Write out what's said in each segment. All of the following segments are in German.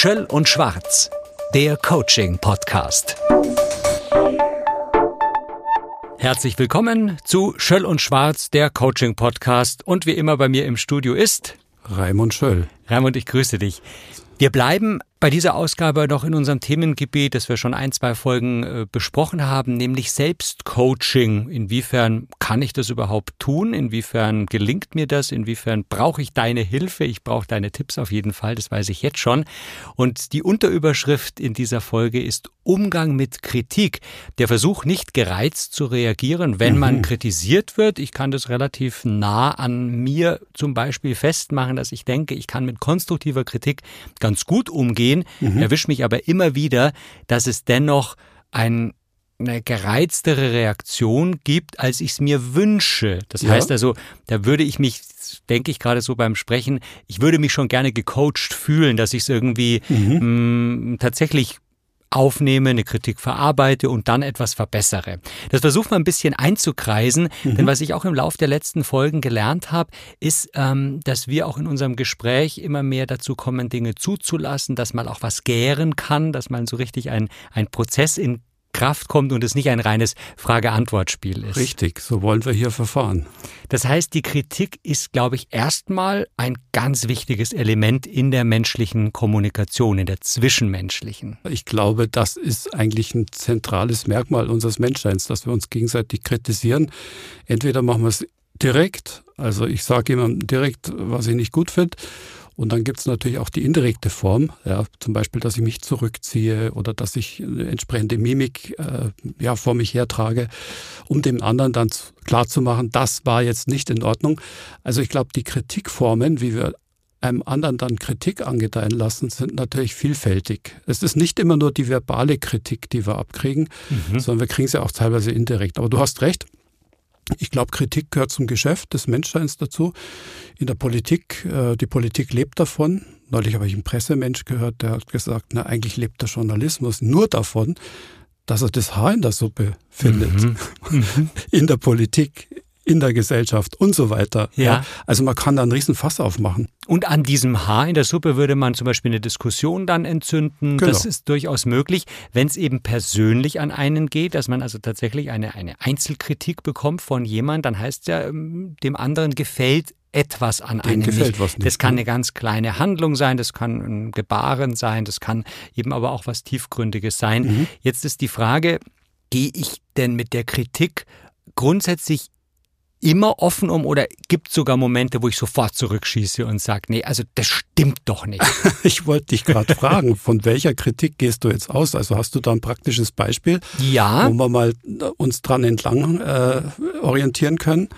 Schöll und Schwarz, der Coaching-Podcast. Herzlich willkommen zu Schöll und Schwarz, der Coaching-Podcast. Und wie immer bei mir im Studio ist Raimund Schöll. Raimund, ich grüße dich. Wir bleiben bei dieser Ausgabe noch in unserem Themengebiet, das wir schon ein, zwei Folgen äh, besprochen haben, nämlich Selbstcoaching. Inwiefern kann ich das überhaupt tun? Inwiefern gelingt mir das? Inwiefern brauche ich deine Hilfe? Ich brauche deine Tipps auf jeden Fall, das weiß ich jetzt schon. Und die Unterüberschrift in dieser Folge ist Umgang mit Kritik. Der Versuch, nicht gereizt zu reagieren, wenn mhm. man kritisiert wird. Ich kann das relativ nah an mir zum Beispiel festmachen, dass ich denke, ich kann mit konstruktiver Kritik ganz gut umgehen gehen, mhm. erwischt mich aber immer wieder, dass es dennoch ein eine gereiztere Reaktion gibt, als ich es mir wünsche. Das ja. heißt also, da würde ich mich, denke ich gerade so beim Sprechen, ich würde mich schon gerne gecoacht fühlen, dass ich es irgendwie mhm. mh, mm, tatsächlich aufnehme, eine Kritik verarbeite und dann etwas verbessere. Das versucht man ein bisschen einzukreisen, mhm. denn was ich auch im Laufe der letzten Folgen gelernt habe, ist, ähm, dass wir auch in unserem Gespräch immer mehr dazu kommen, Dinge zuzulassen, dass man auch was gären kann, dass man so richtig ein, ein Prozess in Kraft kommt und es nicht ein reines Frage-Antwort-Spiel ist. Richtig, so wollen wir hier verfahren. Das heißt, die Kritik ist, glaube ich, erstmal ein ganz wichtiges Element in der menschlichen Kommunikation, in der zwischenmenschlichen. Ich glaube, das ist eigentlich ein zentrales Merkmal unseres Menschseins, dass wir uns gegenseitig kritisieren. Entweder machen wir es direkt, also ich sage jemandem direkt, was ich nicht gut finde, und dann gibt es natürlich auch die indirekte Form, ja, zum Beispiel, dass ich mich zurückziehe oder dass ich eine entsprechende Mimik äh, ja, vor mich hertrage, um dem anderen dann klarzumachen, das war jetzt nicht in Ordnung. Also ich glaube, die Kritikformen, wie wir einem anderen dann Kritik angedeihen lassen, sind natürlich vielfältig. Es ist nicht immer nur die verbale Kritik, die wir abkriegen, mhm. sondern wir kriegen sie auch teilweise indirekt. Aber du hast recht, ich glaube, Kritik gehört zum Geschäft des Menschseins dazu. In der Politik, äh, die Politik lebt davon. Neulich habe ich einen Pressemensch gehört, der hat gesagt, na, eigentlich lebt der Journalismus nur davon, dass er das Haar in der Suppe findet. Mhm. Mhm. In der Politik, in der Gesellschaft und so weiter. Ja. ja. Also man kann da einen riesen Fass aufmachen. Und an diesem Haar in der Suppe würde man zum Beispiel eine Diskussion dann entzünden. Genau. Das ist durchaus möglich, wenn es eben persönlich an einen geht, dass man also tatsächlich eine, eine Einzelkritik bekommt von jemand, dann heißt ja, ähm, dem anderen gefällt etwas an Dem einem gefällt nicht. Was nicht. Das kann ne? eine ganz kleine Handlung sein, das kann ein Gebaren sein, das kann eben aber auch was Tiefgründiges sein. Mhm. Jetzt ist die Frage, gehe ich denn mit der Kritik grundsätzlich immer offen um oder gibt es sogar Momente, wo ich sofort zurückschieße und sage, nee, also das stimmt doch nicht. ich wollte dich gerade fragen, von welcher Kritik gehst du jetzt aus? Also hast du da ein praktisches Beispiel, ja. wo wir mal uns dran entlang äh, orientieren können?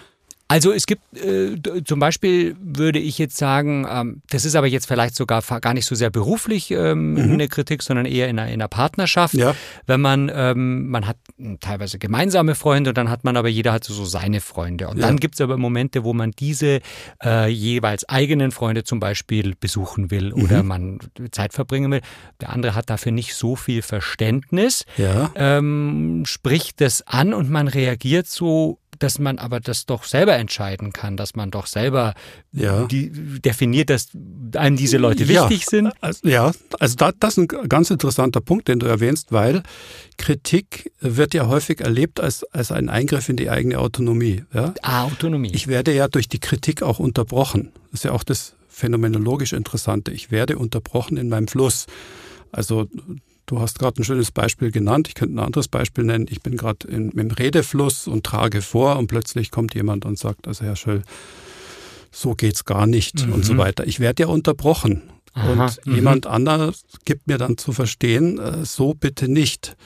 Also es gibt äh, zum Beispiel würde ich jetzt sagen, ähm, das ist aber jetzt vielleicht sogar gar nicht so sehr beruflich ähm, mhm. eine Kritik, sondern eher in einer, in einer Partnerschaft. Ja. Wenn man ähm, man hat teilweise gemeinsame Freunde und dann hat man aber jeder hat so seine Freunde und ja. dann gibt es aber Momente, wo man diese äh, jeweils eigenen Freunde zum Beispiel besuchen will mhm. oder man Zeit verbringen will. Der andere hat dafür nicht so viel Verständnis, ja. ähm, spricht das an und man reagiert so dass man aber das doch selber entscheiden kann, dass man doch selber ja. die, definiert, dass einem diese Leute ja. wichtig sind. Also, ja, also da, das ist ein ganz interessanter Punkt, den du erwähnst, weil Kritik wird ja häufig erlebt als, als ein Eingriff in die eigene Autonomie. Ja? Ah, Autonomie. Ich werde ja durch die Kritik auch unterbrochen. Das ist ja auch das phänomenologisch Interessante. Ich werde unterbrochen in meinem Fluss. Also Du hast gerade ein schönes Beispiel genannt. Ich könnte ein anderes Beispiel nennen. Ich bin gerade im Redefluss und trage vor und plötzlich kommt jemand und sagt, also Herr Schöll, so geht's gar nicht mhm. und so weiter. Ich werde ja unterbrochen. Aha, und mhm. jemand anderes gibt mir dann zu verstehen, äh, so bitte nicht.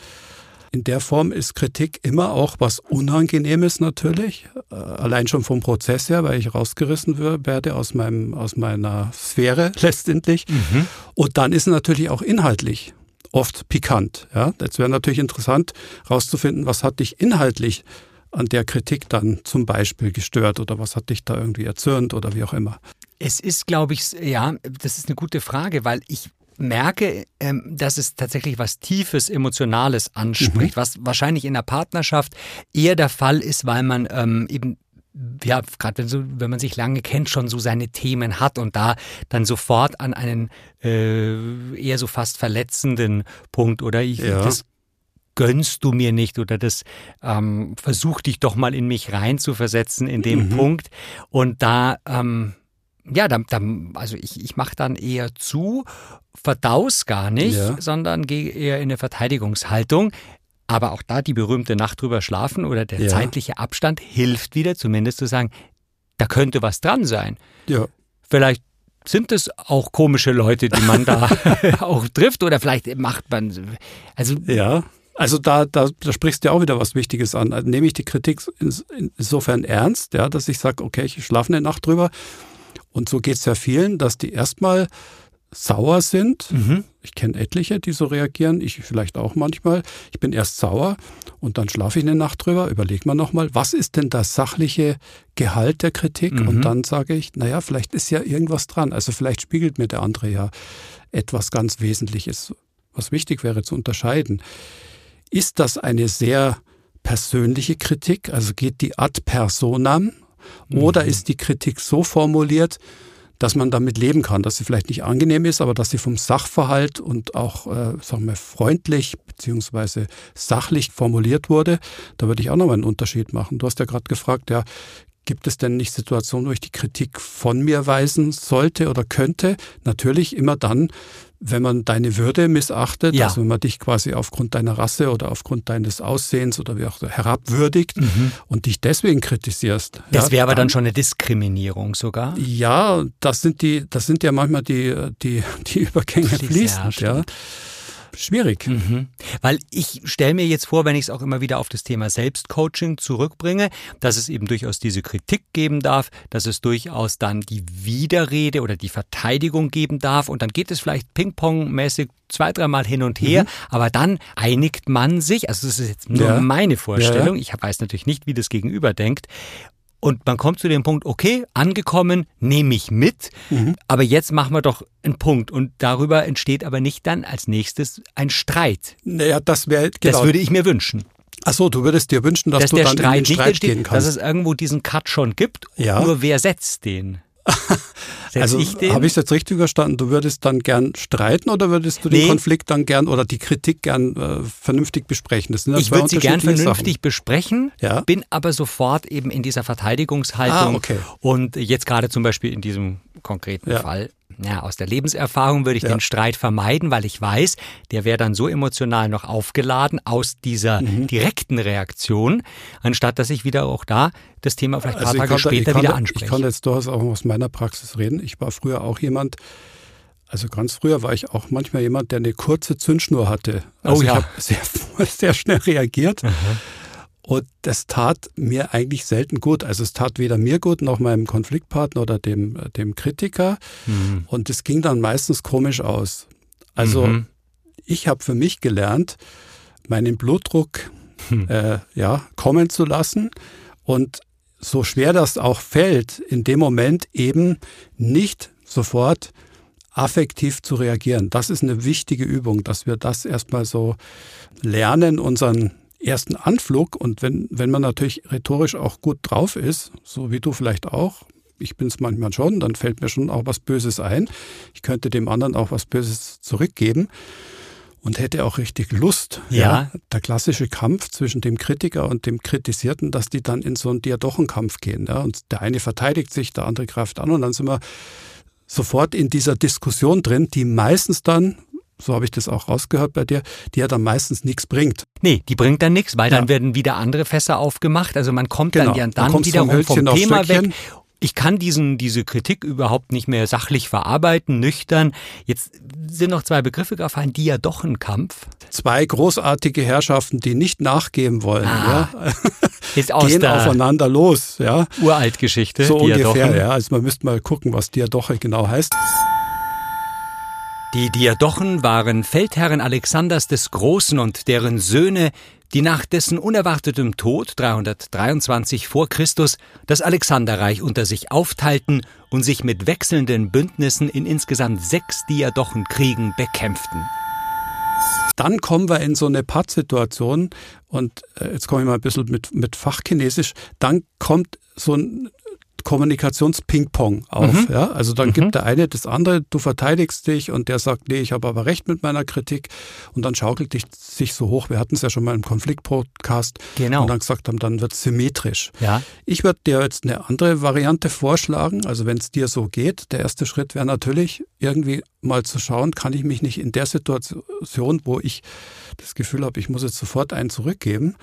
In der Form ist Kritik immer auch was Unangenehmes natürlich, äh, allein schon vom Prozess her, weil ich rausgerissen werde aus, meinem, aus meiner Sphäre letztendlich. Mhm. Und dann ist es natürlich auch inhaltlich oft pikant. Ja? Jetzt wäre natürlich interessant herauszufinden, was hat dich inhaltlich an der Kritik dann zum Beispiel gestört oder was hat dich da irgendwie erzürnt oder wie auch immer. Es ist, glaube ich, ja, das ist eine gute Frage, weil ich merke, ähm, dass es tatsächlich was Tiefes, Emotionales anspricht, mhm. was wahrscheinlich in der Partnerschaft eher der Fall ist, weil man ähm, eben ja, gerade wenn, so, wenn man sich lange kennt, schon so seine Themen hat und da dann sofort an einen äh, eher so fast verletzenden Punkt oder ich, ja. das gönnst du mir nicht oder das ähm, versuch dich doch mal in mich reinzuversetzen in dem mhm. Punkt und da ähm, ja, dann, dann, also ich, ich mache dann eher zu, verdaus gar nicht, ja. sondern gehe eher in eine Verteidigungshaltung. Aber auch da die berühmte Nacht drüber schlafen oder der ja. zeitliche Abstand hilft wieder, zumindest zu sagen, da könnte was dran sein. Ja. Vielleicht sind es auch komische Leute, die man da auch trifft oder vielleicht macht man, also. Ja. Also da, da, da sprichst du ja auch wieder was Wichtiges an. Also nehme ich die Kritik insofern ernst, ja, dass ich sage, okay, ich schlafe eine Nacht drüber. Und so geht es ja vielen, dass die erstmal sauer sind. Mhm. Ich kenne etliche, die so reagieren, ich vielleicht auch manchmal. Ich bin erst sauer und dann schlafe ich eine Nacht drüber, überlege mir nochmal, was ist denn das sachliche Gehalt der Kritik? Mhm. Und dann sage ich, naja, vielleicht ist ja irgendwas dran. Also vielleicht spiegelt mir der andere ja etwas ganz Wesentliches, was wichtig wäre zu unterscheiden. Ist das eine sehr persönliche Kritik? Also geht die ad personam? Oder mhm. ist die Kritik so formuliert, dass man damit leben kann, dass sie vielleicht nicht angenehm ist, aber dass sie vom Sachverhalt und auch, äh, sagen wir, freundlich beziehungsweise sachlich formuliert wurde. Da würde ich auch nochmal einen Unterschied machen. Du hast ja gerade gefragt, ja, gibt es denn nicht Situationen, wo ich die Kritik von mir weisen sollte oder könnte? Natürlich immer dann, wenn man deine Würde missachtet, ja. also wenn man dich quasi aufgrund deiner Rasse oder aufgrund deines Aussehens oder wie auch herabwürdigt mhm. und dich deswegen kritisierst. Das ja, wäre aber dann, dann, schon eine Diskriminierung sogar. Ja, das sind die, das sind ja manchmal die, die, die Übergänge fließend, ja schwierig. Mhm. Weil ich stelle mir jetzt vor, wenn ich es auch immer wieder auf das Thema Selbstcoaching zurückbringe, dass es eben durchaus diese Kritik geben darf, dass es durchaus dann die Widerrede oder die Verteidigung geben darf und dann geht es vielleicht Ping-Pong-mäßig zwei, dreimal hin und her, mhm. aber dann einigt man sich, also das ist jetzt nur ja. meine Vorstellung, ja. ich weiß natürlich nicht, wie das Gegenüber denkt, und man kommt zu dem Punkt, okay, angekommen, nehme ich mit, mhm. aber jetzt machen wir doch einen Punkt. Und darüber entsteht aber nicht dann als nächstes ein Streit. Naja, das wäre, genau. Das würde ich mir wünschen. Ach so, du würdest dir wünschen, dass, dass du dann Streit in den Streit gehen kannst. Dass es irgendwo diesen Cut schon gibt, ja. nur wer setzt den? also habe ich es jetzt richtig verstanden? Du würdest dann gern streiten oder würdest du den Konflikt dann gern oder die Kritik gern äh, vernünftig besprechen? Ich würde sie gern vernünftig Sachen. besprechen, ja? bin aber sofort eben in dieser Verteidigungshaltung. Ah, okay. Und jetzt gerade zum Beispiel in diesem konkreten ja. Fall ja, aus der Lebenserfahrung würde ich ja. den Streit vermeiden, weil ich weiß, der wäre dann so emotional noch aufgeladen aus dieser mhm. direkten Reaktion, anstatt dass ich wieder auch da das Thema vielleicht ein also paar Tage konnte, später wieder anspreche. Ich kann jetzt durchaus auch aus meiner Praxis reden. Ich war früher auch jemand, also ganz früher war ich auch manchmal jemand, der eine kurze Zündschnur hatte. Also oh ja. ich habe sehr, sehr schnell reagiert. Mhm. Und das tat mir eigentlich selten gut. Also es tat weder mir gut noch meinem Konfliktpartner oder dem, dem Kritiker. Mhm. Und es ging dann meistens komisch aus. Also mhm. ich habe für mich gelernt, meinen Blutdruck mhm. äh, ja, kommen zu lassen und so schwer das auch fällt, in dem Moment eben nicht sofort affektiv zu reagieren. Das ist eine wichtige Übung, dass wir das erstmal so lernen, unseren ersten Anflug und wenn, wenn man natürlich rhetorisch auch gut drauf ist, so wie du vielleicht auch, ich bin es manchmal schon, dann fällt mir schon auch was Böses ein. Ich könnte dem anderen auch was Böses zurückgeben und hätte auch richtig Lust. Ja. ja. Der klassische Kampf zwischen dem Kritiker und dem Kritisierten, dass die dann in so einen Diadochenkampf gehen. Ja, und der eine verteidigt sich, der andere greift an und dann sind wir sofort in dieser Diskussion drin, die meistens dann, so habe ich das auch rausgehört bei dir, die ja dann meistens nichts bringt. Nee, die bringt dann nichts, weil ja. dann werden wieder andere Fässer aufgemacht. Also man kommt genau. dann dann, dann wiederum vom, vom Thema weg ich kann diesen, diese Kritik überhaupt nicht mehr sachlich verarbeiten, nüchtern. Jetzt sind noch zwei Begriffe gefallen, die ja doch ein Kampf. Zwei großartige Herrschaften, die nicht nachgeben wollen, ah, ja. Ist aus gehen aufeinander los, ja. Uraltgeschichte. So ungefähr, ja. Also man müsste mal gucken, was Diadoche genau heißt. Die Diadochen waren Feldherren Alexanders des Großen und deren Söhne, die nach dessen unerwartetem Tod 323 vor Christus das Alexanderreich unter sich aufteilten und sich mit wechselnden Bündnissen in insgesamt sechs Diadochenkriegen bekämpften. Dann kommen wir in so eine Pattsituation und äh, jetzt komme ich mal ein bisschen mit, mit Fachchinesisch. Dann kommt so ein Kommunikations-Ping-Pong auf. Mhm. Ja? Also dann mhm. gibt der eine das andere, du verteidigst dich und der sagt, nee, ich habe aber recht mit meiner Kritik und dann schaukelt dich sich so hoch. Wir hatten es ja schon mal im Konflikt-Podcast genau. und dann gesagt haben, dann wird es symmetrisch. Ja. Ich würde dir jetzt eine andere Variante vorschlagen. Also wenn es dir so geht, der erste Schritt wäre natürlich irgendwie mal zu schauen, kann ich mich nicht in der Situation, wo ich das Gefühl habe, ich muss jetzt sofort einen zurückgeben,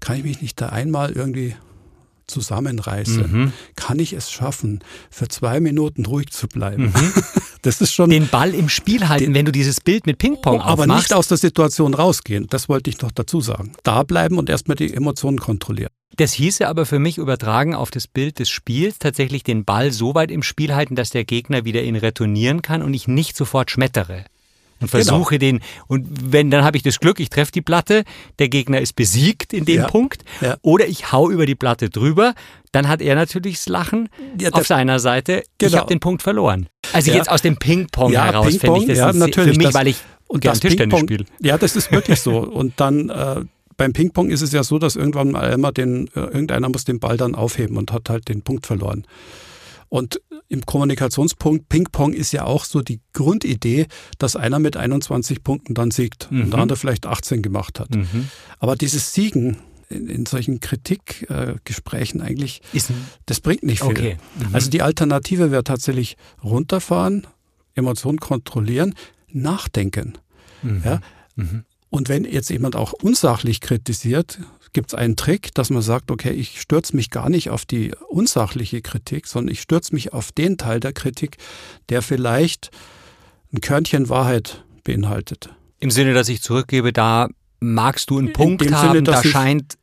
kann ich mich nicht da einmal irgendwie zusammenreiße, mhm. kann ich es schaffen, für zwei Minuten ruhig zu bleiben. Mhm. Das ist schon. Den Ball im Spiel halten, den, wenn du dieses Bild mit Ping-Pong Aber aufmachst. nicht aus der Situation rausgehen. Das wollte ich noch dazu sagen. Da bleiben und erstmal die Emotionen kontrollieren. Das hieße aber für mich übertragen auf das Bild des Spiels tatsächlich den Ball so weit im Spiel halten, dass der Gegner wieder ihn retournieren kann und ich nicht sofort schmettere und versuche genau. den und wenn dann habe ich das Glück, ich treffe die Platte, der Gegner ist besiegt in dem ja. Punkt ja. oder ich hau über die Platte drüber, dann hat er natürlich das Lachen ja, auf seiner Seite. Genau. Ich habe den Punkt verloren. Also jetzt aus dem Ping-Pong heraus Ping fände ich das ja, natürlich, für mich, das, weil ich und das Tischtennis spiele. Ja, das ist wirklich so und dann äh, beim Ping-Pong ist es ja so, dass irgendwann mal immer den, äh, irgendeiner muss den Ball dann aufheben und hat halt den Punkt verloren. Und im Kommunikationspunkt Ping-Pong ist ja auch so die Grundidee, dass einer mit 21 Punkten dann siegt mhm. und der andere vielleicht 18 gemacht hat. Mhm. Aber dieses Siegen in, in solchen Kritikgesprächen äh, eigentlich, ist, das bringt nicht viel. Okay. Mhm. Also die Alternative wäre tatsächlich runterfahren, Emotionen kontrollieren, nachdenken. Mhm. Ja? Mhm. Und wenn jetzt jemand auch unsachlich kritisiert, gibt es einen Trick, dass man sagt, okay, ich stürze mich gar nicht auf die unsachliche Kritik, sondern ich stürze mich auf den Teil der Kritik, der vielleicht ein Körnchen Wahrheit beinhaltet. Im Sinne, dass ich zurückgebe, da magst du einen Punkt haben, Sinne, da scheint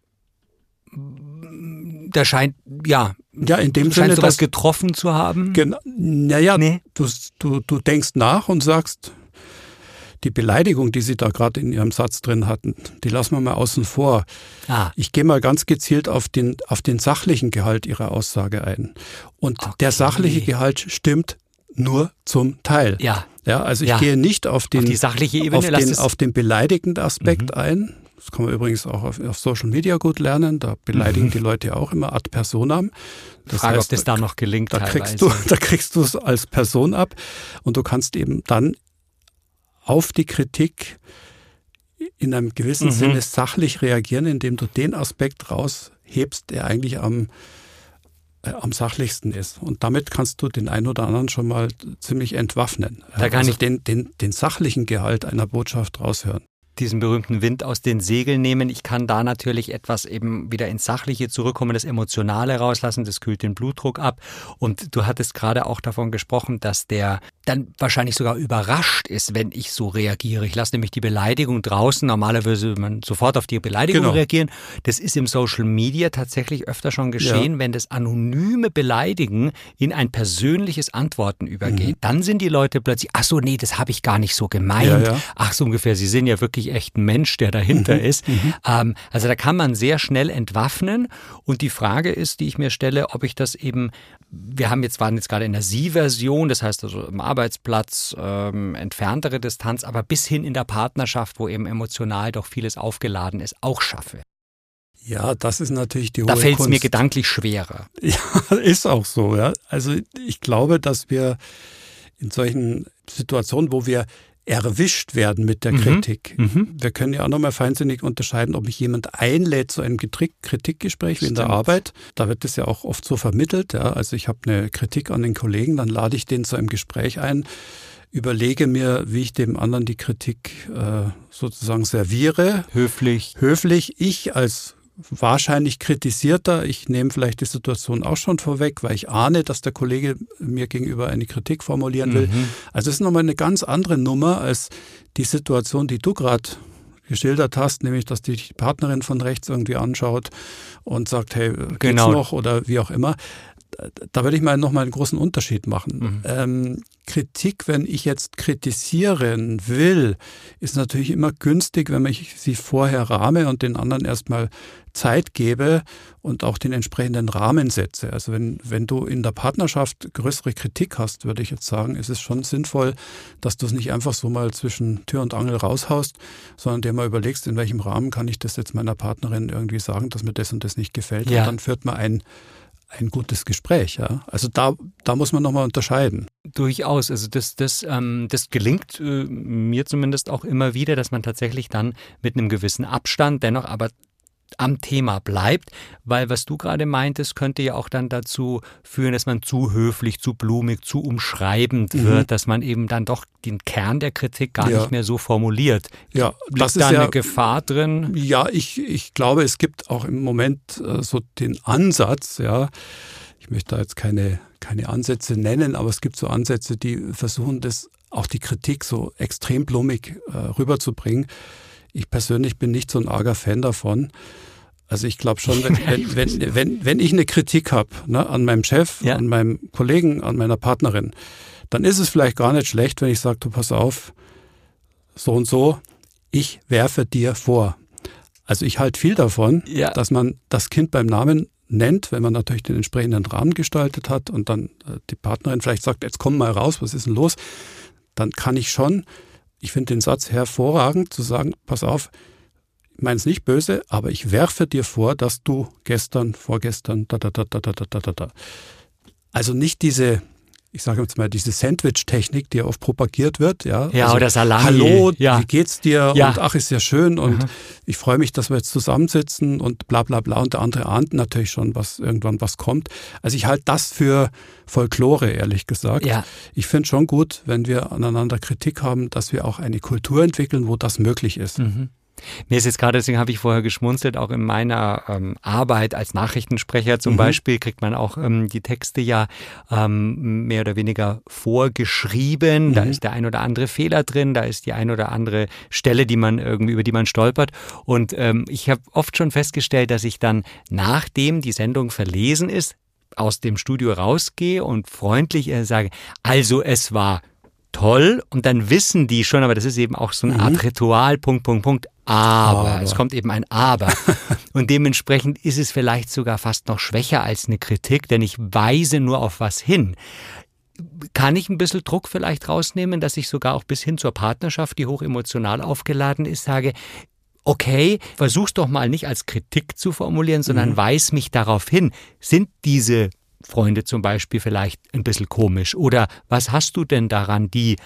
da scheint, ja, ja in dem Sinne, sowas getroffen zu haben. Genau, naja, nee. du, du, du denkst nach und sagst, die Beleidigung, die Sie da gerade in Ihrem Satz drin hatten, die lassen wir mal außen vor. Ah. Ich gehe mal ganz gezielt auf den, auf den sachlichen Gehalt Ihrer Aussage ein. Und okay. der sachliche Gehalt stimmt nur zum Teil. Ja. Ja, also ich ja. gehe nicht auf den, auf die sachliche Ebene, auf den, auf den beleidigenden Aspekt mhm. ein. Das kann man übrigens auch auf, auf, Social Media gut lernen. Da beleidigen mhm. die Leute auch immer ad personam. Das Frage, heißt, ob das da noch gelingt. Da kriegst du, da kriegst du es als Person ab und du kannst eben dann auf die Kritik in einem gewissen mhm. Sinne sachlich reagieren, indem du den Aspekt raushebst, der eigentlich am, äh, am sachlichsten ist. Und damit kannst du den einen oder anderen schon mal ziemlich entwaffnen. Da kann also ich den, den, den sachlichen Gehalt einer Botschaft raushören diesen berühmten Wind aus den Segeln nehmen. Ich kann da natürlich etwas eben wieder ins Sachliche zurückkommen, das Emotionale rauslassen, das kühlt den Blutdruck ab. Und du hattest gerade auch davon gesprochen, dass der dann wahrscheinlich sogar überrascht ist, wenn ich so reagiere. Ich lasse nämlich die Beleidigung draußen. Normalerweise würde man sofort auf die Beleidigung genau. reagieren. Das ist im Social Media tatsächlich öfter schon geschehen, ja. wenn das anonyme Beleidigen in ein persönliches Antworten übergeht. Mhm. Dann sind die Leute plötzlich, ach so, nee, das habe ich gar nicht so gemeint. Ja, ja. Ach so ungefähr, sie sind ja wirklich echt ein Mensch, der dahinter mhm. ist. Mhm. Ähm, also da kann man sehr schnell entwaffnen. Und die Frage ist, die ich mir stelle, ob ich das eben, wir haben jetzt, waren jetzt gerade in der Sie-Version, das heißt also im Arbeitsplatz, ähm, entferntere Distanz, aber bis hin in der Partnerschaft, wo eben emotional doch vieles aufgeladen ist, auch schaffe. Ja, das ist natürlich die hohe Da fällt es mir gedanklich schwerer. Ja, ist auch so. Ja. Also ich glaube, dass wir in solchen Situationen, wo wir erwischt werden mit der mhm. Kritik. Mhm. Wir können ja auch nochmal feinsinnig unterscheiden, ob mich jemand einlädt zu einem Kritikgespräch wie in der Arbeit. Da wird es ja auch oft so vermittelt. Ja. Also ich habe eine Kritik an den Kollegen, dann lade ich den zu einem Gespräch ein, überlege mir, wie ich dem anderen die Kritik äh, sozusagen serviere. Höflich. Höflich. Ich als wahrscheinlich kritisierter. Ich nehme vielleicht die Situation auch schon vorweg, weil ich ahne, dass der Kollege mir gegenüber eine Kritik formulieren will. Mhm. Also es ist nochmal eine ganz andere Nummer als die Situation, die du gerade geschildert hast, nämlich dass die Partnerin von rechts irgendwie anschaut und sagt, hey, geht's genau. noch oder wie auch immer da würde ich mal nochmal einen großen Unterschied machen. Mhm. Ähm, Kritik, wenn ich jetzt kritisieren will, ist natürlich immer günstig, wenn ich sie vorher rahme und den anderen erstmal Zeit gebe und auch den entsprechenden Rahmen setze. Also wenn, wenn du in der Partnerschaft größere Kritik hast, würde ich jetzt sagen, ist es schon sinnvoll, dass du es nicht einfach so mal zwischen Tür und Angel raushaust, sondern dir mal überlegst, in welchem Rahmen kann ich das jetzt meiner Partnerin irgendwie sagen, dass mir das und das nicht gefällt. Ja. Und dann führt man ein ein gutes Gespräch. Ja? Also da, da muss man nochmal unterscheiden. Durchaus. Also das, das, ähm, das gelingt äh, mir zumindest auch immer wieder, dass man tatsächlich dann mit einem gewissen Abstand dennoch aber am Thema bleibt, weil was du gerade meintest, könnte ja auch dann dazu führen, dass man zu höflich, zu blumig, zu umschreibend mhm. wird, dass man eben dann doch den Kern der Kritik gar ja. nicht mehr so formuliert. Ja, Liegt das ist da ja, eine Gefahr drin? Ja, ich, ich glaube, es gibt auch im Moment äh, so den Ansatz, ja, ich möchte da jetzt keine, keine Ansätze nennen, aber es gibt so Ansätze, die versuchen, das auch die Kritik so extrem blumig äh, rüberzubringen. Ich persönlich bin nicht so ein arger Fan davon. Also ich glaube schon, wenn, wenn, wenn, wenn, wenn ich eine Kritik habe ne, an meinem Chef, ja. an meinem Kollegen, an meiner Partnerin, dann ist es vielleicht gar nicht schlecht, wenn ich sage, du pass auf, so und so, ich werfe dir vor. Also ich halte viel davon, ja. dass man das Kind beim Namen nennt, wenn man natürlich den entsprechenden Rahmen gestaltet hat und dann äh, die Partnerin vielleicht sagt, jetzt komm mal raus, was ist denn los? Dann kann ich schon ich finde den Satz hervorragend, zu sagen, pass auf, ich meine es nicht böse, aber ich werfe dir vor, dass du gestern, vorgestern, da, da, da, da, da, da, da, da. Also nicht diese ich sage jetzt mal, diese Sandwich-Technik, die oft propagiert wird. Ja, ja also, oder Salami. Hallo, ja. wie geht's dir? Ja. Und ach, ist ja schön und mhm. ich freue mich, dass wir jetzt zusammensitzen und bla bla bla. Und der andere ahnt natürlich schon, was irgendwann was kommt. Also ich halte das für Folklore, ehrlich gesagt. Ja. Ich finde schon gut, wenn wir aneinander Kritik haben, dass wir auch eine Kultur entwickeln, wo das möglich ist. Mhm. Mir ist jetzt gerade, deswegen habe ich vorher geschmunzelt, auch in meiner ähm, Arbeit als Nachrichtensprecher zum mhm. Beispiel kriegt man auch ähm, die Texte ja ähm, mehr oder weniger vorgeschrieben. Mhm. Da ist der ein oder andere Fehler drin, da ist die ein oder andere Stelle, die man irgendwie, über die man stolpert. Und ähm, ich habe oft schon festgestellt, dass ich dann, nachdem die Sendung verlesen ist, aus dem Studio rausgehe und freundlich äh, sage, also es war toll und dann wissen die schon, aber das ist eben auch so eine Art mhm. Ritual, Punkt, Punkt, Punkt, aber. aber. Es kommt eben ein Aber. und dementsprechend ist es vielleicht sogar fast noch schwächer als eine Kritik, denn ich weise nur auf was hin. Kann ich ein bisschen Druck vielleicht rausnehmen, dass ich sogar auch bis hin zur Partnerschaft, die hoch emotional aufgeladen ist, sage, okay, versuch's doch mal nicht als Kritik zu formulieren, sondern mhm. weis mich darauf hin. Sind diese Freunde zum Beispiel vielleicht ein bisschen komisch? Oder was hast du denn daran, die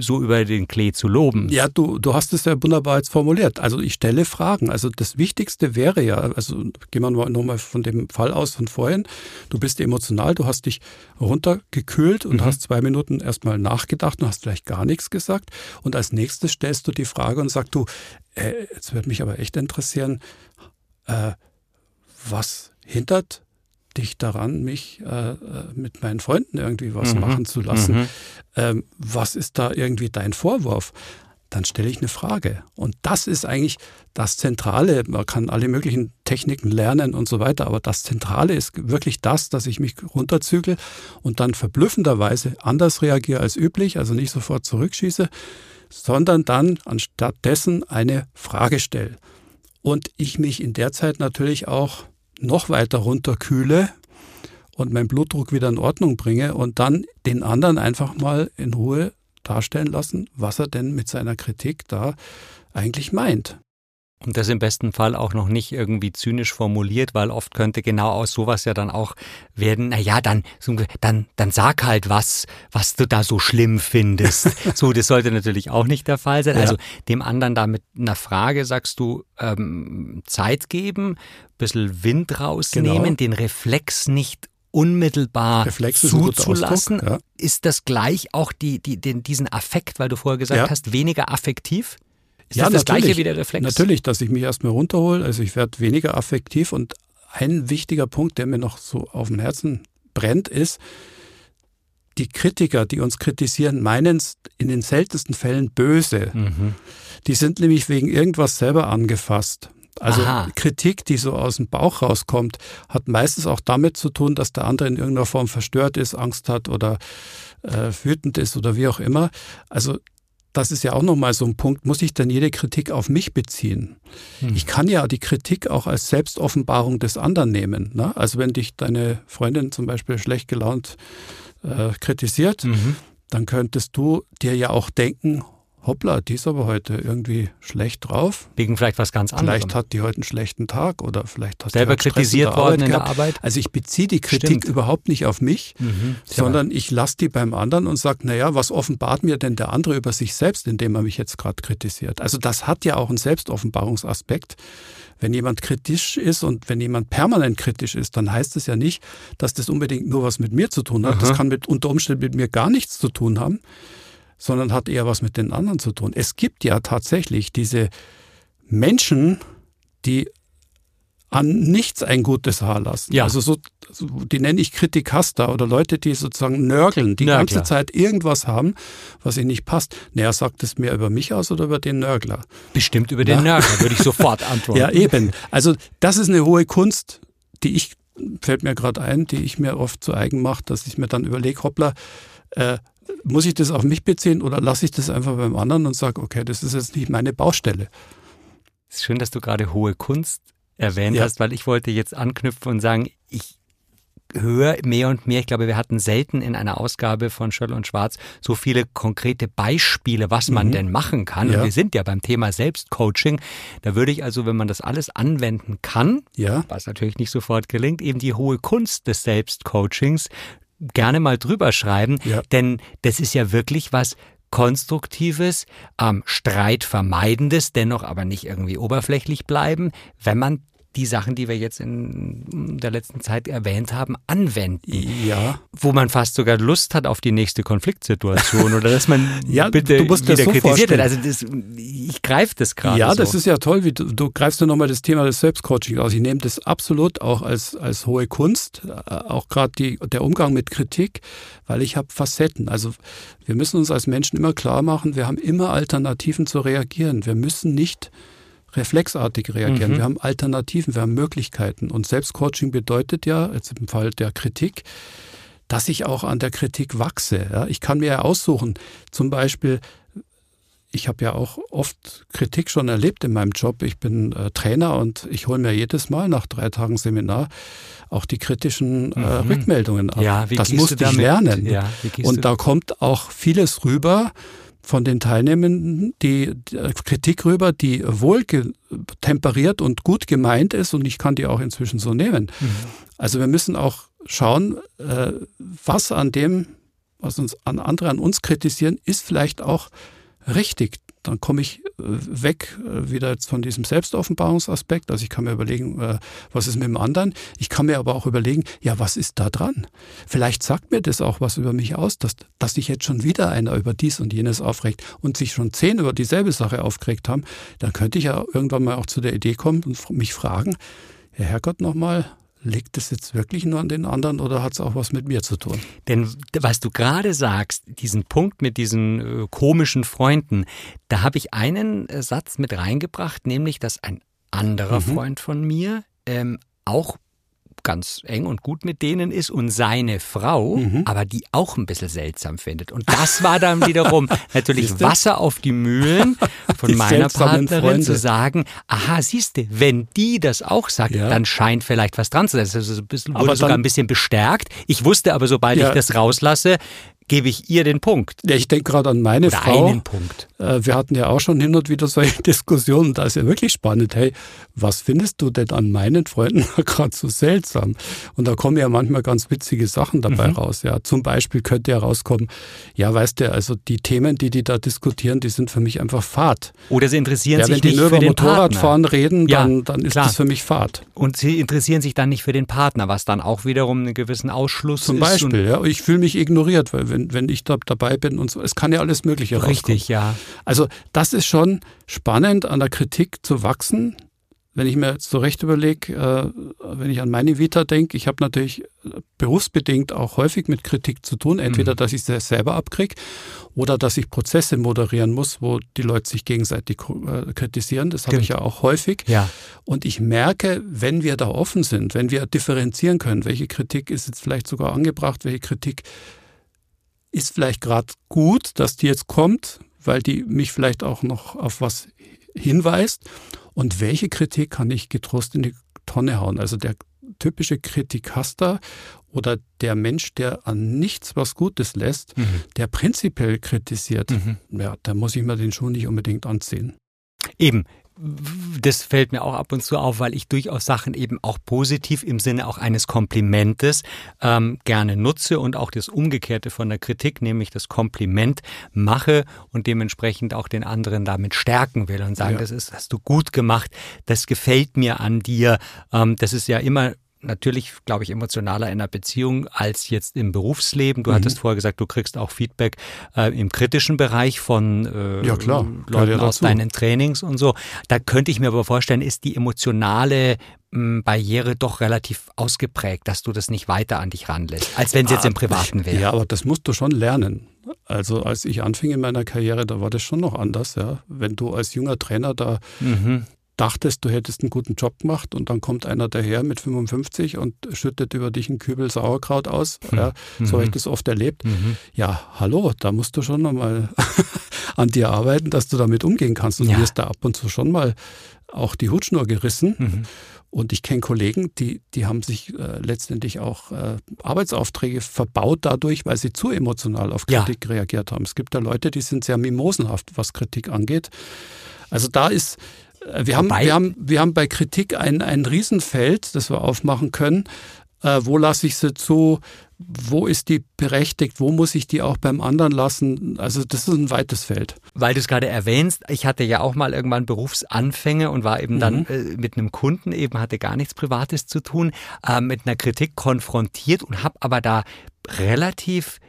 so über den Klee zu loben. Ja, du, du hast es ja wunderbar jetzt formuliert. Also ich stelle Fragen. Also das Wichtigste wäre ja, also gehen wir nochmal von dem Fall aus von vorhin. Du bist emotional, du hast dich runtergekühlt und mhm. hast zwei Minuten erstmal nachgedacht und hast vielleicht gar nichts gesagt. Und als nächstes stellst du die Frage und sagst du, äh, jetzt würde mich aber echt interessieren, äh, was hindert dich daran, mich äh, äh, mit meinen Freunden irgendwie was mhm. machen zu lassen. Mhm. Ähm, was ist da irgendwie dein Vorwurf? Dann stelle ich eine Frage. Und das ist eigentlich das Zentrale. Man kann alle möglichen Techniken lernen und so weiter, aber das Zentrale ist wirklich das, dass ich mich runterzügel und dann verblüffenderweise anders reagiere als üblich, also nicht sofort zurückschieße, sondern dann anstatt dessen eine Frage stelle. Und ich mich in der Zeit natürlich auch noch weiter runterkühle und meinen Blutdruck wieder in Ordnung bringe und dann den anderen einfach mal in Ruhe darstellen lassen, was er denn mit seiner Kritik da eigentlich meint. Und das im besten Fall auch noch nicht irgendwie zynisch formuliert, weil oft könnte genau aus sowas ja dann auch werden, na ja, dann, dann, dann sag halt was, was du da so schlimm findest. so, das sollte natürlich auch nicht der Fall sein. Ja. Also dem anderen da mit einer Frage sagst du, ähm, Zeit geben, bisschen Wind rausnehmen, genau. den Reflex nicht unmittelbar Reflex zuzulassen. Ist, ja. ist, das gleich auch die, die, den, diesen Affekt, weil du vorher gesagt ja. hast, weniger affektiv? Ist ja, das das gleiche wie der Reflex? Natürlich, dass ich mich erstmal runterhole. Also ich werde weniger affektiv. Und ein wichtiger Punkt, der mir noch so auf dem Herzen brennt, ist, die Kritiker, die uns kritisieren, meinen es in den seltensten Fällen böse. Mhm. Die sind nämlich wegen irgendwas selber angefasst. Also Aha. Kritik, die so aus dem Bauch rauskommt, hat meistens auch damit zu tun, dass der andere in irgendeiner Form verstört ist, Angst hat oder äh, wütend ist oder wie auch immer. Also das ist ja auch nochmal so ein Punkt, muss ich dann jede Kritik auf mich beziehen? Hm. Ich kann ja die Kritik auch als Selbstoffenbarung des anderen nehmen. Ne? Also wenn dich deine Freundin zum Beispiel schlecht gelaunt äh, kritisiert, mhm. dann könntest du dir ja auch denken, hoppla, die ist aber heute irgendwie schlecht drauf. Wegen vielleicht was ganz anderes. Vielleicht hat die heute einen schlechten Tag oder vielleicht hat Selber die heute kritisiert worden der in der gehabt. Arbeit. Also ich beziehe die Kritik Stimmt. überhaupt nicht auf mich, Mhm. sondern ich lasse die beim anderen und sage, naja, was offenbart mir denn der andere über sich selbst, indem er mich jetzt gerade kritisiert? Also das hat ja auch einen Selbstoffenbarungsaspekt. Wenn jemand kritisch ist und wenn jemand permanent kritisch ist, dann heißt es ja nicht, dass das unbedingt nur was mit mir zu tun hat. Das Aha. kann mit, unter Umständen mit mir gar nichts zu tun haben, sondern hat eher was mit den anderen zu tun. Es gibt ja tatsächlich diese Menschen, die an nichts ein gutes Haar lassen. Ja. Also so, die nenne ich Kritikaster oder Leute, die sozusagen nörgeln, die Nörgler. ganze Zeit irgendwas haben, was ihnen nicht passt. Naja, sagt es mehr über mich aus oder über den Nörgler? Bestimmt über den Nörgler, würde ich sofort antworten. Ja, eben. Also das ist eine hohe Kunst, die ich, fällt mir gerade ein, die ich mir oft zu eigen mache, dass ich mir dann überlege, hoppla, äh, muss ich das auf mich beziehen oder lasse ich das einfach beim anderen und sage, okay, das ist jetzt nicht meine Baustelle. Es ist schön, dass du gerade hohe Kunst erwähnt Ja. hast, weil ich wollte jetzt anknüpfen und sagen, ich höre mehr und mehr, ich glaube, wir hatten selten in einer Ausgabe von Schöll und Schwarz so viele konkrete Beispiele, was man Mhm. denn machen kann. Ja. Und wir sind ja beim Thema Selbstcoaching. Da würde ich also, wenn man das alles anwenden kann, Ja, was natürlich nicht sofort gelingt, eben die hohe Kunst des Selbstcoachings gerne mal drüber schreiben, Ja. denn das ist ja wirklich was Konstruktives, ähm, Streitvermeidendes, dennoch aber nicht irgendwie oberflächlich bleiben, wenn man die Sachen, die wir jetzt in der letzten Zeit erwähnt haben, anwenden. ja. Wo man fast sogar Lust hat auf die nächste Konfliktsituation oder dass man Ja, bitte du musst wieder so kritisiert wird. Also das, ich greife das gerade Ja, so. das ist ja toll, wie du, du greifst ja nochmal das Thema des Selbstcoaching aus. Ich nehme das absolut auch als, als hohe Kunst, äh, auch gerade der Umgang mit Kritik, weil ich habe Facetten. Also wir müssen uns als Menschen immer klar machen, wir haben immer Alternativen zu reagieren. Wir müssen nicht reflexartig reagieren. Mhm. Wir haben Alternativen, wir haben Möglichkeiten. Und Selbstcoaching bedeutet ja, jetzt im Fall der Kritik, dass ich auch an der Kritik wachse. Ja? Ich kann mir ja aussuchen, zum Beispiel, ich habe ja auch oft Kritik schon erlebt in meinem Job. Ich bin äh, Trainer und ich hole mir jedes Mal nach drei Tagen Seminar auch die kritischen äh, Mhm. Rückmeldungen ab. Ja, das musste ich lernen. Ja, und da kommt auch vieles rüber von den Teilnehmenden, die, die äh, Kritik rüber, die wohl temperiert und gut gemeint ist und ich kann die auch inzwischen so nehmen. Mhm. Also wir müssen auch schauen, äh, was an dem, was uns an andere an uns kritisieren, ist vielleicht auch richtig. Dann komme ich äh, weg äh, wieder von diesem Selbstoffenbarungsaspekt. Also ich kann mir überlegen, äh, was ist mit dem anderen. Ich kann mir aber auch überlegen, ja, was ist da dran? Vielleicht sagt mir das auch was über mich aus, dass, dass sich jetzt schon wieder einer über dies und jenes aufregt und sich schon zehn über dieselbe Sache aufgeregt haben. Dann könnte ich ja irgendwann mal auch zu der Idee kommen und mich fragen, Herr Herrgott nochmal, liegt es jetzt wirklich nur an den anderen oder hat es auch was mit mir zu tun? Denn was du gerade sagst, diesen Punkt mit diesen äh, komischen Freunden, da habe ich einen äh, Satz mit reingebracht, nämlich, dass ein anderer Mhm. Freund von mir ähm, auch ganz eng und gut mit denen ist und seine Frau, Mhm. aber die auch ein bisschen seltsam findet. Und das war dann wiederum natürlich? Wasser auf die Mühlen von Die meiner Partnerin Freunde. zu sagen, aha, siehste, wenn die das auch sagt, Ja. dann scheint vielleicht was dran zu sein. Das ist ein bisschen, Aber wurde sogar dann- ein bisschen bestärkt. Ich wusste aber, sobald Ja. ich das rauslasse, gebe ich ihr den Punkt. Ja, ich denke gerade an meine Oder Frau. einen Punkt. Äh, Wir hatten ja auch schon hin und wieder solche Diskussionen. Da ist ja wirklich spannend. Hey, was findest du denn an meinen Freunden gerade so seltsam? Und da kommen ja manchmal ganz witzige Sachen dabei Mhm. raus. Ja, zum Beispiel könnte ja rauskommen, ja, weißt du, also die Themen, die die da diskutieren, die sind für mich einfach Fahrt. Oder sie interessieren Ja, sich wenn die nicht nur für über den Motorradfahren Partner. reden, Ja, dann, dann ist klar. das für mich Fahrt. Und sie interessieren sich dann nicht für den Partner, was dann auch wiederum einen gewissen Ausschluss Zum ist. Beispiel, ja. Ich fühle mich ignoriert, weil wenn, wenn ich da dabei bin und so, es kann ja alles Mögliche rauskommen. richtig, ja. Also das ist schon spannend, an der Kritik zu wachsen. Wenn ich mir jetzt so recht überlege, äh, wenn ich an meine Vita denke, ich habe natürlich äh, berufsbedingt auch häufig mit Kritik zu tun. Entweder, Mhm. dass ich sie selber abkriege oder dass ich Prozesse moderieren muss, wo die Leute sich gegenseitig äh, kritisieren. Das habe ich ja auch häufig. Ja. Und ich merke, wenn wir da offen sind, wenn wir differenzieren können, welche Kritik ist jetzt vielleicht sogar angebracht, welche Kritik ist vielleicht gerade gut, dass die jetzt kommt, weil die mich vielleicht auch noch auf was hinweist. Und welche Kritik kann ich getrost in die Tonne hauen? Also der, typische Kritikhaster oder der Mensch, der an nichts was Gutes lässt, mhm. der prinzipiell kritisiert, mhm. ja, da muss ich mir den Schuh nicht unbedingt anziehen. Eben, das fällt mir auch ab und zu auf, weil ich durchaus Sachen eben auch positiv im Sinne auch eines Komplimentes ähm, gerne nutze und auch das Umgekehrte von der Kritik, nämlich das Kompliment mache und dementsprechend auch den anderen damit stärken will und sagen, ja. das ist, hast du gut gemacht, das gefällt mir an dir. Ähm, das ist ja immer natürlich, glaube ich, emotionaler in einer Beziehung als jetzt im Berufsleben. Du mhm. hattest vorher gesagt, du kriegst auch Feedback äh, im kritischen Bereich von äh, ja, klar. Leuten ja aus deinen Trainings und so. Da könnte ich mir aber vorstellen, ist die emotionale hm, Barriere doch relativ ausgeprägt, dass du das nicht weiter an dich ranlässt, als wenn es jetzt im ah, Privaten wäre. Ja, aber das musst du schon lernen. Also als ich anfing in meiner Karriere, da war das schon noch anders, ja. Wenn du als junger Trainer da mhm dachtest, du hättest einen guten Job gemacht und dann kommt einer daher mit 55 und schüttet über dich einen Kübel Sauerkraut aus. Hm. Ja, so mhm. habe ich das oft erlebt. Mhm. Ja, hallo, da musst du schon nochmal an dir arbeiten, dass du damit umgehen kannst. Und ja. mir ist da ab und zu schon mal auch die Hutschnur gerissen. Mhm. Und ich kenne Kollegen, die, die haben sich äh, letztendlich auch äh, Arbeitsaufträge verbaut dadurch, weil sie zu emotional auf Kritik ja. reagiert haben. Es gibt da Leute, die sind sehr mimosenhaft, was Kritik angeht. Also da ist, wir haben, wir, haben, wir haben bei Kritik ein, ein Riesenfeld, das wir aufmachen können. Äh, wo lasse ich sie zu? Wo ist die berechtigt? Wo muss ich die auch beim anderen lassen? Also das ist ein weites Feld. Weil du es gerade erwähnst, ich hatte ja auch mal irgendwann Berufsanfänge und war eben mhm. dann äh, mit einem Kunden eben, hatte gar nichts Privates zu tun, äh, mit einer Kritik konfrontiert und habe aber da relativ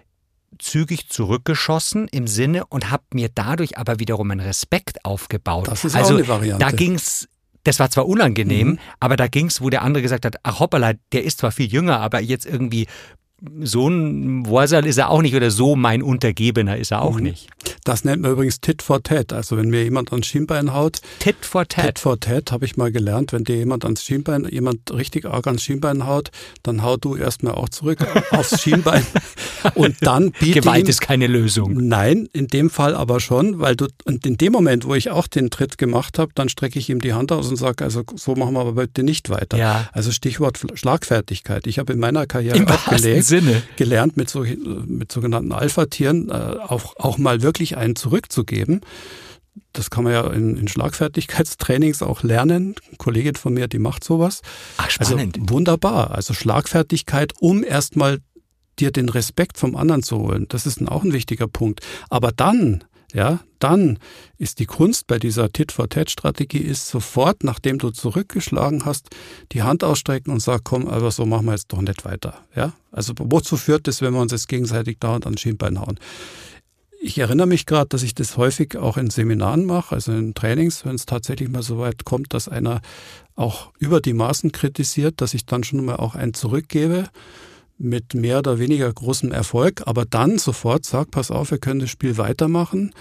zügig zurückgeschossen im Sinne und habe mir dadurch aber wiederum einen Respekt aufgebaut. Das ist also, auch eine Variante. Da ging's das war zwar unangenehm, mhm. aber da ging's, wo der andere gesagt hat, ach hoppala, der ist zwar viel jünger, aber jetzt irgendwie so ein Voisin ist er auch nicht oder so mein Untergebener ist er auch mhm. nicht. Das nennt man übrigens Tit for Tat. Also wenn mir jemand ans Schienbein haut. Tit for Tat. Tit for Tat habe ich mal gelernt. Wenn dir jemand ans Schienbein, jemand richtig arg ans Schienbein haut, dann hau du erstmal auch zurück aufs Schienbein. Und dann biete Gewalt ihm, ist keine Lösung. Nein, in dem Fall aber schon, weil du, und in dem Moment, wo ich auch den Tritt gemacht habe, dann strecke ich ihm die Hand aus und sage, also so machen wir aber bitte nicht weiter. Ja. Also Stichwort Schlagfertigkeit. Ich habe in meiner Karriere Im auch gelegt, Sinne. gelernt, mit, so, mit sogenannten Alpha-Tieren äh, auch, auch mal wirklich einen zurückzugeben. Das kann man ja in, in, Schlagfertigkeitstrainings auch lernen. Eine Kollegin von mir, die macht sowas. Ach, spannend. Also wunderbar. Also Schlagfertigkeit, um erstmal dir den Respekt vom anderen zu holen. Das ist auch ein wichtiger Punkt. Aber dann, ja, dann ist die Kunst bei dieser Tit-for-Tat-Strategie ist sofort, nachdem du zurückgeschlagen hast, die Hand ausstrecken und sagen, komm, aber so machen wir jetzt doch nicht weiter. Ja, also wozu führt das, wenn wir uns jetzt gegenseitig dauernd an Schienbein hauen? Ich erinnere mich gerade, dass ich das häufig auch in Seminaren mache, also in Trainings, wenn es tatsächlich mal so weit kommt, dass einer auch über die Maßen kritisiert, dass ich dann schon mal auch einen zurückgebe mit mehr oder weniger großem Erfolg, aber dann sofort sagt, pass auf, wir können das Spiel weitermachen.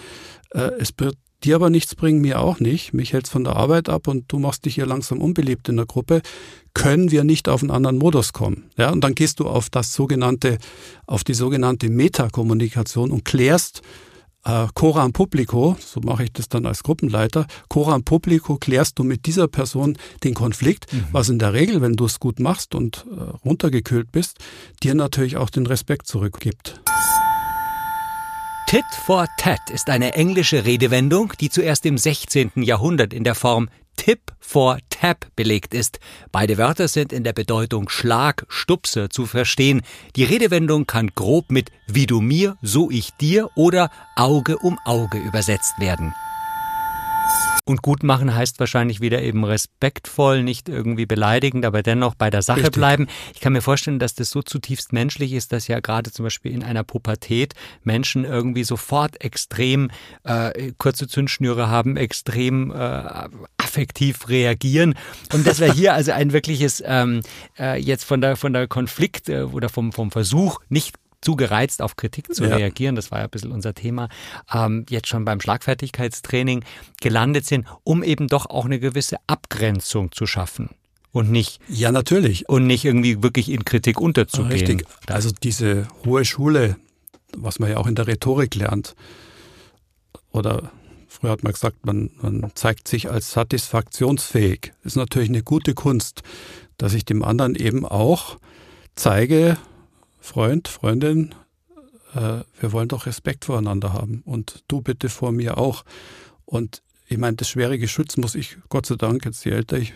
Äh, es wird dir aber nichts bringen, mir auch nicht. Mich hältst von der Arbeit ab und du machst dich hier langsam unbeliebt in der Gruppe. Können wir nicht auf einen anderen Modus kommen? Ja, und dann gehst du auf das sogenannte, auf die sogenannte Metakommunikation und klärst, äh, Coram Publico, so mache ich das dann als Gruppenleiter, Coram Publico klärst du mit dieser Person den Konflikt, mhm. was in der Regel, wenn du es gut machst und äh, runtergekühlt bist, dir natürlich auch den Respekt zurückgibt. Tit for Tat ist eine englische Redewendung, die zuerst im 16. Jahrhundert in der Form Tip for Tap belegt ist. Beide Wörter sind in der Bedeutung Schlag, Stupse zu verstehen. Die Redewendung kann grob mit wie du mir, so ich dir oder Auge um Auge übersetzt werden. Und gut machen heißt wahrscheinlich wieder eben respektvoll, nicht irgendwie beleidigend, aber dennoch bei der Sache Richtig. bleiben. Ich kann mir vorstellen, dass das so zutiefst menschlich ist, dass ja gerade zum Beispiel in einer Pubertät Menschen irgendwie sofort extrem äh, kurze Zündschnüre haben, extrem äh, affektiv reagieren. Und das wäre hier also ein wirkliches ähm, äh, jetzt von der von der Konflikt äh, oder vom vom Versuch nicht zu gereizt auf Kritik zu ja. reagieren, das war ja ein bisschen unser Thema, ähm, jetzt schon beim Schlagfertigkeitstraining gelandet sind, um eben doch auch eine gewisse Abgrenzung zu schaffen und nicht ja natürlich und nicht irgendwie wirklich in Kritik unterzugehen. Richtig. Also diese hohe Schule, was man ja auch in der Rhetorik lernt oder früher hat man gesagt, man, man zeigt sich als satisfaktionsfähig. Ist natürlich eine gute Kunst, dass ich dem anderen eben auch zeige, Freund, Freundin, äh, wir wollen doch Respekt voreinander haben und du bitte vor mir auch. Und ich meine, das schwere Geschütz muss ich, Gott sei Dank, jetzt je älter ich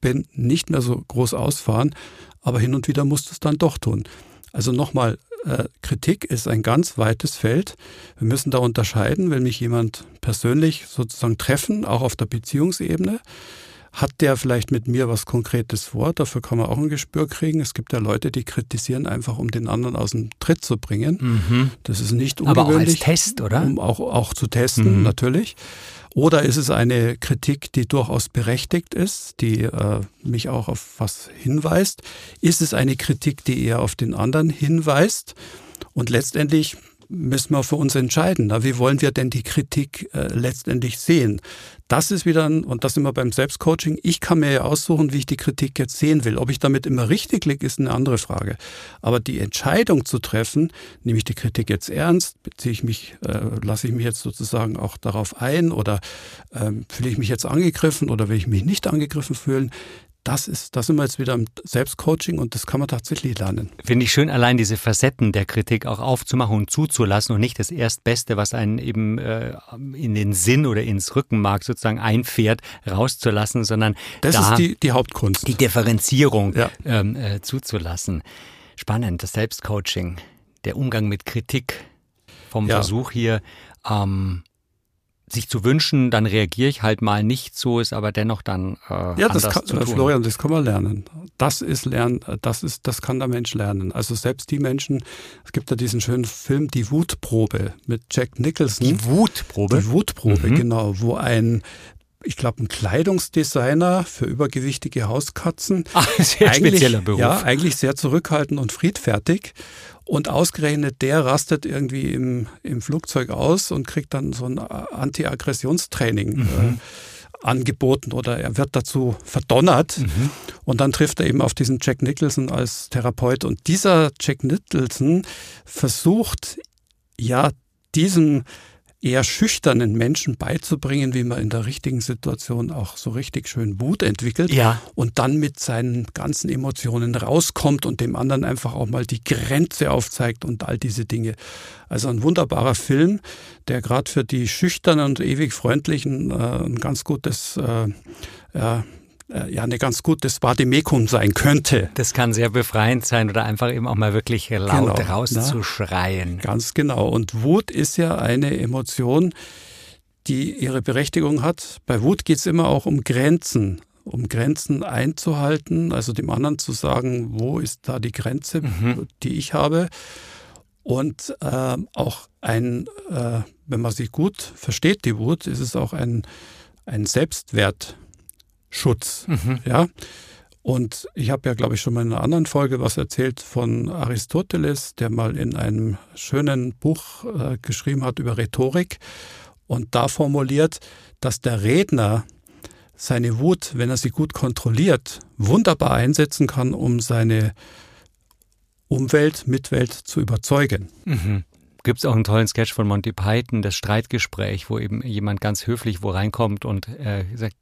bin, nicht mehr so groß ausfahren, aber hin und wieder musst du es dann doch tun. Also nochmal, äh, Kritik ist ein ganz weites Feld. Wir müssen da unterscheiden, wenn mich jemand persönlich sozusagen treffen, auch auf der Beziehungsebene, hat der vielleicht mit mir was Konkretes vor? Dafür kann man auch ein Gespür kriegen. Es gibt ja Leute, die kritisieren einfach, um den anderen aus dem Tritt zu bringen. Mhm. Das ist nicht ungewöhnlich. Aber auch als Test, oder? Um auch, auch zu testen, mhm. natürlich. Oder ist es eine Kritik, die durchaus berechtigt ist, die äh, mich auch auf was hinweist? Ist es eine Kritik, die eher auf den anderen hinweist? Und letztendlich müssen wir für uns entscheiden. Na, wie wollen wir denn die Kritik äh, letztendlich sehen? Das ist wieder, ein, und das immer beim Selbstcoaching, ich kann mir ja aussuchen, wie ich die Kritik jetzt sehen will. Ob ich damit immer richtig liege, ist eine andere Frage. Aber die Entscheidung zu treffen, nehme ich die Kritik jetzt ernst, beziehe ich mich, äh, lasse ich mich jetzt sozusagen auch darauf ein oder ähm, fühle ich mich jetzt angegriffen oder will ich mich nicht angegriffen fühlen, das ist, da sind wir jetzt wieder im Selbstcoaching und das kann man tatsächlich lernen. Finde ich schön, allein diese Facetten der Kritik auch aufzumachen und zuzulassen und nicht das Erstbeste, was einen eben äh, in den Sinn oder ins Rückenmark sozusagen einfährt, rauszulassen, sondern das da ist die, die Hauptkunst. Die Differenzierung ja. ähm, äh, zuzulassen. Spannend, das Selbstcoaching, der Umgang mit Kritik vom ja. Versuch hier ähm, sich zu wünschen, dann reagiere ich halt mal nicht so, ist aber dennoch dann äh, ja, das kann, zu tun. Florian, das kann man lernen. Das ist lernen, das ist, das kann der Mensch lernen. Also selbst die Menschen, es gibt ja diesen schönen Film Die Wutprobe mit Jack Nicholson. Die Wutprobe. Die Wutprobe, mhm. genau, wo ein ich glaube, ein Kleidungsdesigner für übergewichtige Hauskatzen. Ach, sehr spezieller Beruf. Ja, eigentlich sehr zurückhaltend und friedfertig. Und ausgerechnet der rastet irgendwie im, im Flugzeug aus und kriegt dann so ein Anti-Aggressionstraining mhm. äh, angeboten oder er wird dazu verdonnert. Mhm. Und dann trifft er eben auf diesen Jack Nicholson als Therapeut. Und dieser Jack Nicholson versucht ja diesen eher schüchternen Menschen beizubringen, wie man in der richtigen Situation auch so richtig schön Wut entwickelt ja. und dann mit seinen ganzen Emotionen rauskommt und dem anderen einfach auch mal die Grenze aufzeigt und all diese Dinge. Also ein wunderbarer Film, der gerade für die schüchternen und ewig freundlichen äh, ein ganz gutes äh, ja, ja eine ganz gutes Vademekum sein könnte. Das kann sehr befreiend sein oder einfach eben auch mal wirklich laut genau, rauszuschreien. Na, ganz genau. Und Wut ist ja eine Emotion, die ihre Berechtigung hat. Bei Wut geht es immer auch um Grenzen, um Grenzen einzuhalten, also dem anderen zu sagen, wo ist da die Grenze, mhm. die ich habe. Und äh, auch ein, äh, wenn man sich gut versteht, die Wut, ist es auch ein, ein Selbstwert. Schutz. Mhm. Ja. Und ich habe ja, glaube ich, schon mal in einer anderen Folge was erzählt von Aristoteles, der mal in einem schönen Buch äh, geschrieben hat über Rhetorik und da formuliert, dass der Redner seine Wut, wenn er sie gut kontrolliert, wunderbar einsetzen kann, um seine Umwelt, Mitwelt zu überzeugen. Mhm. Gibt es auch einen tollen Sketch von Monty Python, das Streitgespräch, wo eben jemand ganz höflich wo reinkommt und äh, sagt,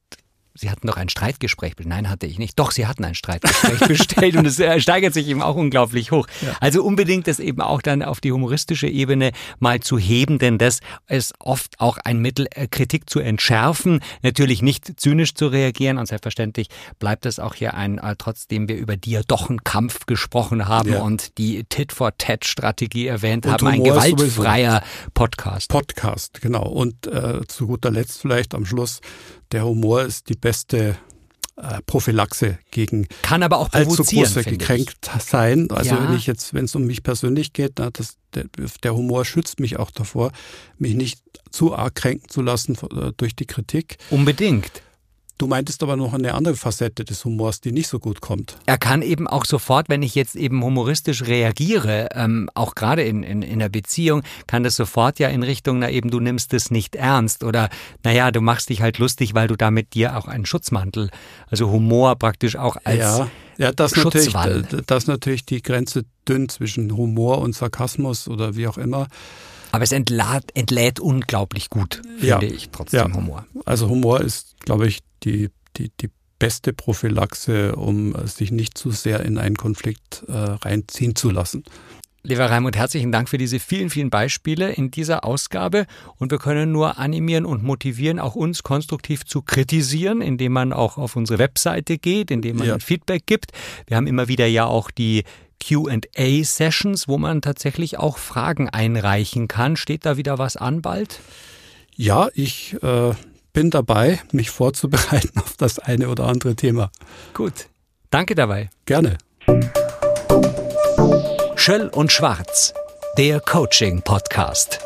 Sie hatten doch ein Streitgespräch bestellt. Nein, hatte ich nicht. Doch, Sie hatten ein Streitgespräch bestellt und es äh, steigert sich eben auch unglaublich hoch. Ja. Also unbedingt das eben auch dann auf die humoristische Ebene mal zu heben, denn das ist oft auch ein Mittel, äh, Kritik zu entschärfen, natürlich nicht zynisch zu reagieren und selbstverständlich bleibt es auch hier ein, äh, trotzdem wir über ja doch einen Kampf gesprochen haben ja. und die Tit-for-Tat-Strategie erwähnt und haben, Humor ein gewaltfreier Podcast. Podcast, genau. Und äh, zu guter Letzt vielleicht am Schluss der Humor ist die beste äh, Prophylaxe gegen kann aber auch allzu große gekränkt sein. Also ja. wenn ich jetzt, wenn es um mich persönlich geht, na, das, der, der, Humor schützt mich auch davor, mich nicht zu arg kränken zu lassen äh, durch die Kritik. Unbedingt. Du meintest aber noch eine andere Facette des Humors, die nicht so gut kommt. Er kann eben auch sofort, wenn ich jetzt eben humoristisch reagiere, ähm, auch gerade in, in, in der Beziehung, kann das sofort ja in Richtung, na eben, du nimmst es nicht ernst oder naja, du machst dich halt lustig, weil du damit dir auch einen Schutzmantel, also Humor praktisch auch als ja, ja, das Schutzwall. Natürlich, das natürlich die Grenze dünn zwischen Humor und Sarkasmus oder wie auch immer. Aber es entlädt, entlädt unglaublich gut, finde ja. ich, trotzdem ja. Humor. Also Humor ist, glaube ich, die, die, die beste Prophylaxe, um sich nicht zu sehr in einen Konflikt äh, reinziehen zu lassen. Lieber Raimund, herzlichen Dank für diese vielen, vielen Beispiele in dieser Ausgabe. Und wir können nur animieren und motivieren, auch uns konstruktiv zu kritisieren, indem man auch auf unsere Webseite geht, indem man ja. Feedback gibt. Wir haben immer wieder ja auch die QA-Sessions, wo man tatsächlich auch Fragen einreichen kann. Steht da wieder was an bald? Ja, ich äh, bin dabei, mich vorzubereiten auf das eine oder andere Thema. Gut. Danke dabei. Gerne. Schöll und Schwarz, der Coaching-Podcast.